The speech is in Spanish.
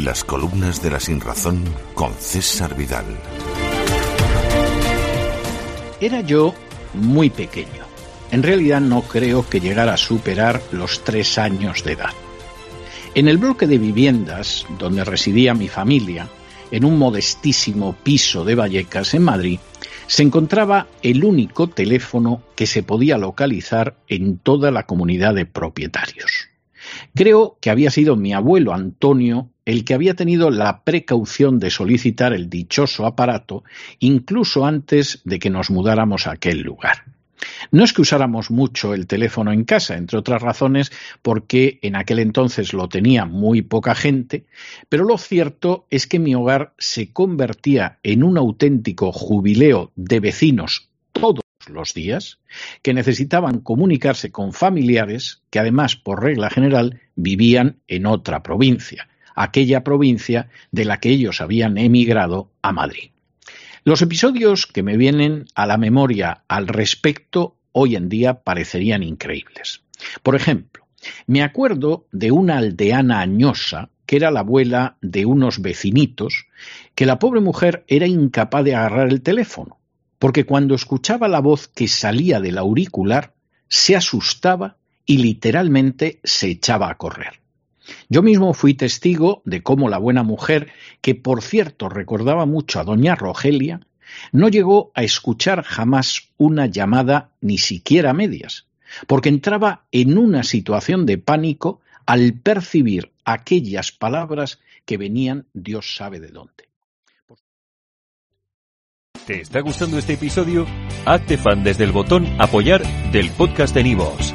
Crónicas de la Sinrazón con César Vidal. Era yo muy pequeño. En realidad no creo que llegara a superar los tres años de edad. En el bloque de viviendas donde residía mi familia, en un modestísimo piso de Vallecas en Madrid, se encontraba el único teléfono que se podía localizar en toda la comunidad de propietarios. Creo que había sido mi abuelo Antonio el que había tenido la precaución de solicitar el dichoso aparato incluso antes de que nos mudáramos a aquel lugar. No es que usáramos mucho el teléfono en casa, entre otras razones porque en aquel entonces lo tenía muy poca gente, pero lo cierto es que mi hogar se convertía en un auténtico jubileo de vecinos todos los días que necesitaban comunicarse con familiares que además por regla general vivían en otra provincia, aquella provincia de la que ellos habían emigrado a Madrid. Los episodios que me vienen a la memoria al respecto hoy en día parecerían increíbles. Por ejemplo, me acuerdo de una aldeana añosa que era la abuela de unos vecinitos, que la pobre mujer era incapaz de agarrar el teléfono, porque cuando escuchaba la voz que salía del auricular, se asustaba y literalmente se echaba a correr. Yo mismo fui testigo de cómo la buena mujer, que por cierto recordaba mucho a doña Rogelia, no llegó a escuchar jamás una llamada ni siquiera medias, porque entraba en una situación de pánico al percibir aquellas palabras que venían Dios sabe de dónde. ¿Te está gustando este episodio? Hazte fan desde el botón apoyar del podcast de Nivos.